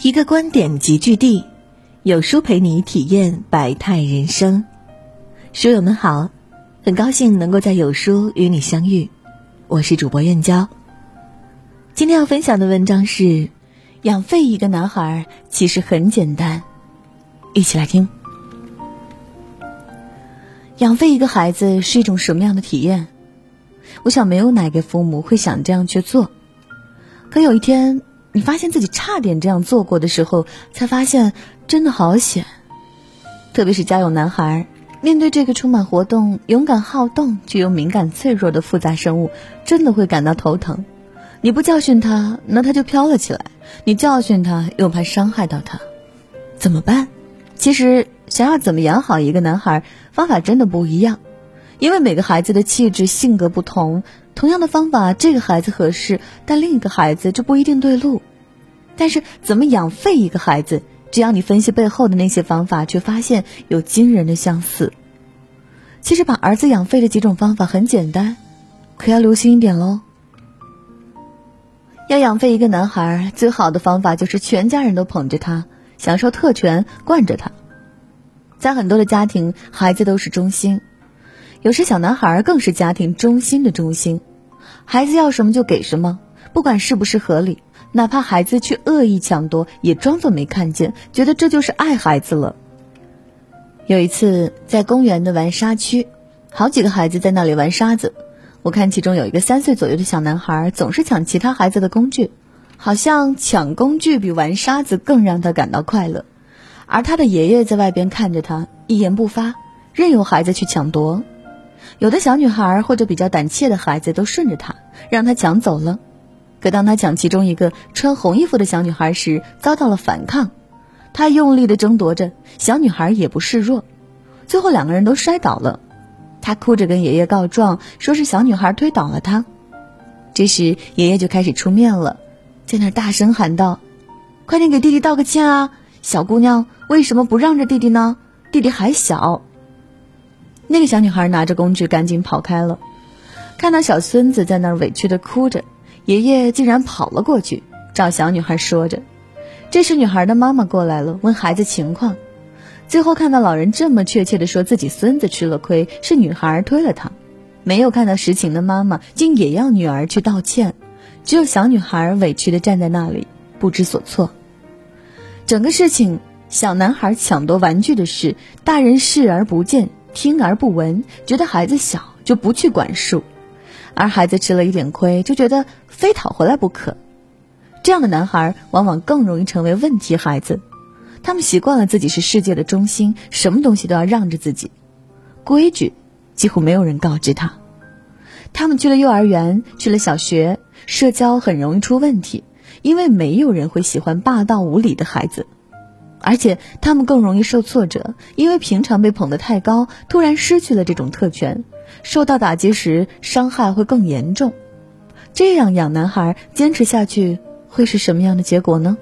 一个观点集聚地，有书陪你体验百态人生。书友们好，很高兴能够在有书与你相遇，我是主播燕娇。今天要分享的文章是：养废一个男孩其实很简单，一起来听。养废一个孩子是一种什么样的体验？我想没有哪个父母会想这样去做。可有一天。你发现自己差点这样做过的时候，才发现真的好险。特别是家有男孩，面对这个充满活动、勇敢好动却又敏感脆弱的复杂生物，真的会感到头疼。你不教训他，那他就飘了起来；你教训他，又怕伤害到他，怎么办？其实，想要怎么养好一个男孩，方法真的不一样，因为每个孩子的气质、性格不同。同样的方法，这个孩子合适，但另一个孩子就不一定对路。但是，怎么养废一个孩子？只要你分析背后的那些方法，却发现有惊人的相似。其实，把儿子养废的几种方法很简单，可要留心一点喽。要养废一个男孩，最好的方法就是全家人都捧着他，享受特权，惯着他。在很多的家庭，孩子都是中心。有时小男孩更是家庭中心的中心，孩子要什么就给什么，不管是不是合理，哪怕孩子去恶意抢夺，也装作没看见，觉得这就是爱孩子了。有一次在公园的玩沙区，好几个孩子在那里玩沙子，我看其中有一个三岁左右的小男孩，总是抢其他孩子的工具，好像抢工具比玩沙子更让他感到快乐，而他的爷爷在外边看着他，一言不发，任由孩子去抢夺。有的小女孩或者比较胆怯的孩子都顺着他，让他抢走了。可当他抢其中一个穿红衣服的小女孩时，遭到了反抗。他用力的争夺着，小女孩也不示弱。最后两个人都摔倒了。他哭着跟爷爷告状，说是小女孩推倒了他。这时爷爷就开始出面了，在那大声喊道：“快点给弟弟道个歉啊！小姑娘为什么不让着弟弟呢？弟弟还小。”那个小女孩拿着工具赶紧跑开了，看到小孙子在那儿委屈的哭着，爷爷竟然跑了过去找小女孩说着。这时女孩的妈妈过来了，问孩子情况。最后看到老人这么确切的说自己孙子吃了亏，是女孩推了他，没有看到实情的妈妈竟也要女儿去道歉，只有小女孩委屈的站在那里不知所措。整个事情，小男孩抢夺玩具的事，大人视而不见。听而不闻，觉得孩子小就不去管束，而孩子吃了一点亏就觉得非讨回来不可。这样的男孩往往更容易成为问题孩子。他们习惯了自己是世界的中心，什么东西都要让着自己，规矩几乎没有人告知他。他们去了幼儿园，去了小学，社交很容易出问题，因为没有人会喜欢霸道无理的孩子。而且他们更容易受挫折，因为平常被捧得太高，突然失去了这种特权，受到打击时伤害会更严重。这样养男孩坚持下去会是什么样的结果呢？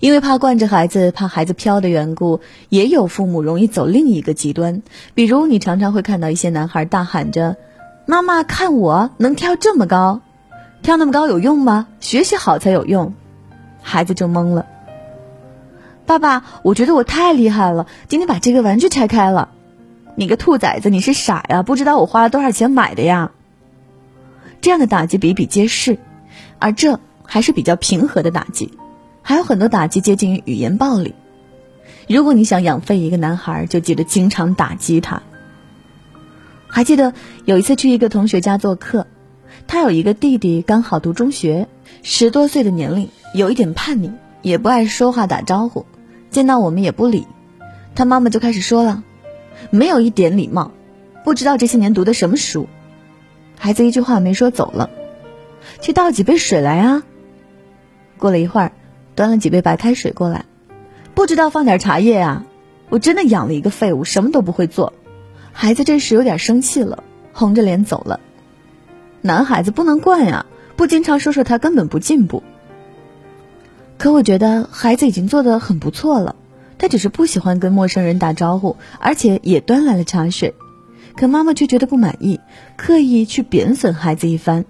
因为怕惯着孩子，怕孩子飘的缘故，也有父母容易走另一个极端。比如，你常常会看到一些男孩大喊着：“妈妈，看我能跳这么高，跳那么高有用吗？学习好才有用。”孩子就懵了。爸爸，我觉得我太厉害了，今天把这个玩具拆开了。你个兔崽子，你是傻呀？不知道我花了多少钱买的呀？这样的打击比比皆是，而这还是比较平和的打击，还有很多打击接近于语言暴力。如果你想养废一个男孩，就记得经常打击他。还记得有一次去一个同学家做客，他有一个弟弟刚好读中学，十多岁的年龄，有一点叛逆，也不爱说话打招呼。见到我们也不理，他妈妈就开始说了，没有一点礼貌，不知道这些年读的什么书。孩子一句话没说走了，去倒几杯水来啊。过了一会儿，端了几杯白开水过来，不知道放点茶叶啊。我真的养了一个废物，什么都不会做。孩子这时有点生气了，红着脸走了。男孩子不能惯呀，不经常说说他根本不进步。可我觉得孩子已经做得很不错了，他只是不喜欢跟陌生人打招呼，而且也端来了茶水。可妈妈却觉得不满意，刻意去贬损孩子一番，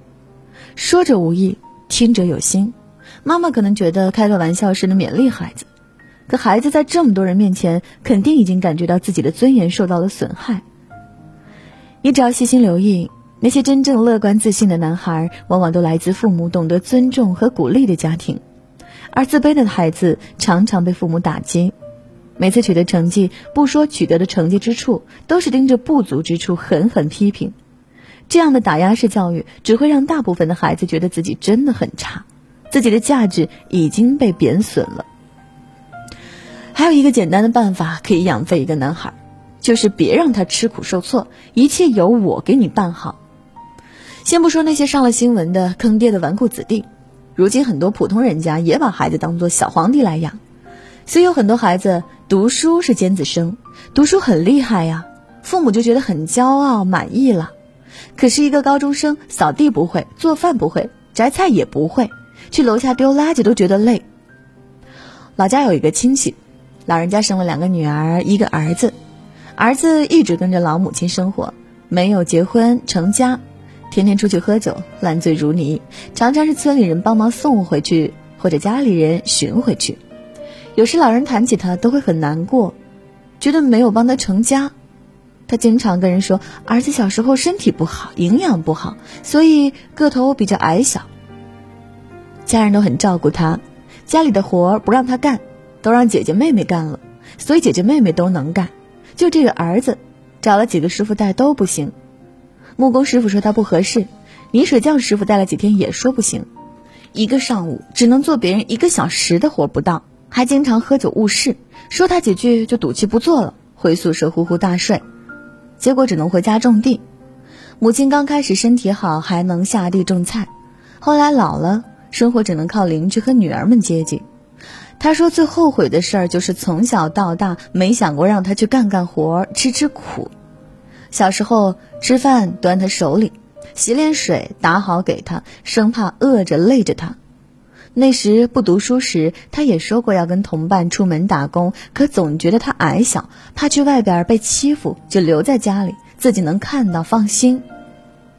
说者无意，听者有心，妈妈可能觉得开个玩笑是能勉励孩子，可孩子在这么多人面前，肯定已经感觉到自己的尊严受到了损害。你只要细心留意，那些真正乐观自信的男孩，往往都来自父母懂得尊重和鼓励的家庭，而自卑的孩子常常被父母打击。每次取得成绩，不说取得的成绩之处，都是盯着不足之处狠狠批评。这样的打压式教育，只会让大部分的孩子觉得自己真的很差，自己的价值已经被贬损了。还有一个简单的办法可以养废一个男孩，就是别让他吃苦受挫，一切由我给你办好。先不说那些上了新闻的坑爹的纨绔子弟，如今很多普通人家也把孩子当做小皇帝来养，所以有很多孩子。读书是尖子生，读书很厉害呀，父母就觉得很骄傲满意了。可是，一个高中生扫地不会，做饭不会，摘菜也不会，去楼下丢垃圾都觉得累。老家有一个亲戚，老人家生了两个女儿，一个儿子，儿子一直跟着老母亲生活，没有结婚成家，天天出去喝酒，烂醉如泥，常常是村里人帮忙送回去，或者家里人寻回去。有时老人谈起他都会很难过，觉得没有帮他成家。他经常跟人说，儿子小时候身体不好，营养不好，所以个头比较矮小。家人都很照顾他，家里的活不让他干，都让姐姐妹妹干了，所以姐姐妹妹都能干。就这个儿子，找了几个师傅带都不行。木工师傅说他不合适，泥水匠师傅带了几天也说不行，一个上午只能做别人一个小时的活不到。还经常喝酒误事，说他几句就赌气不做了，回宿舍呼呼大睡，结果只能回家种地。母亲刚开始身体好，还能下地种菜，后来老了，生活只能靠邻居和女儿们接济。他说最后悔的事儿就是从小到大没想过让他去干干活，吃吃苦。小时候吃饭端他手里，洗脸水打好给他，生怕饿着累着他。那时不读书时，他也说过要跟同伴出门打工，可总觉得他矮小，怕去外边被欺负，就留在家里，自己能看到放心。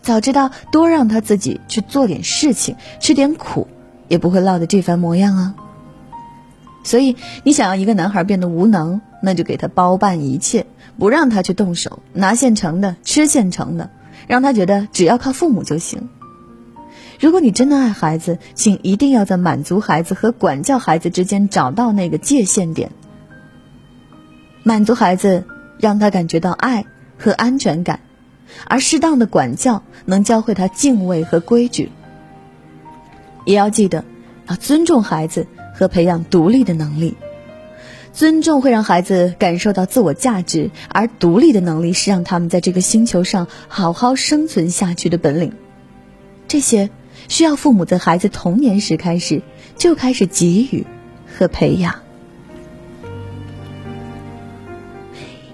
早知道多让他自己去做点事情，吃点苦，也不会落得这番模样啊。所以，你想要一个男孩变得无能，那就给他包办一切，不让他去动手，拿现成的，吃现成的，让他觉得只要靠父母就行。如果你真的爱孩子，请一定要在满足孩子和管教孩子之间找到那个界限点。满足孩子，让他感觉到爱和安全感，而适当的管教能教会他敬畏和规矩。也要记得，要尊重孩子和培养独立的能力。尊重会让孩子感受到自我价值，而独立的能力是让他们在这个星球上好好生存下去的本领。这些。需要父母在孩子童年时开始就开始给予和培养。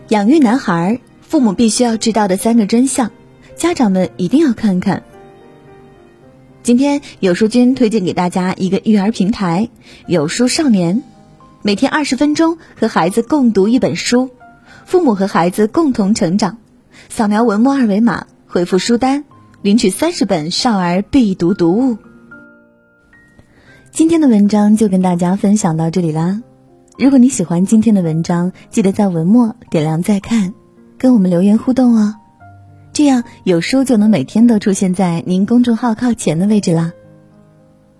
养育男孩，父母必须要知道的三个真相，家长们一定要看看。今天有书君推荐给大家一个育儿平台——有书少年，每天二十分钟和孩子共读一本书，父母和孩子共同成长。扫描文末二维码，回复书单。领取三十本少儿必读读物。今天的文章就跟大家分享到这里啦。如果你喜欢今天的文章，记得在文末点亮再看，跟我们留言互动哦。这样有书就能每天都出现在您公众号靠前的位置啦。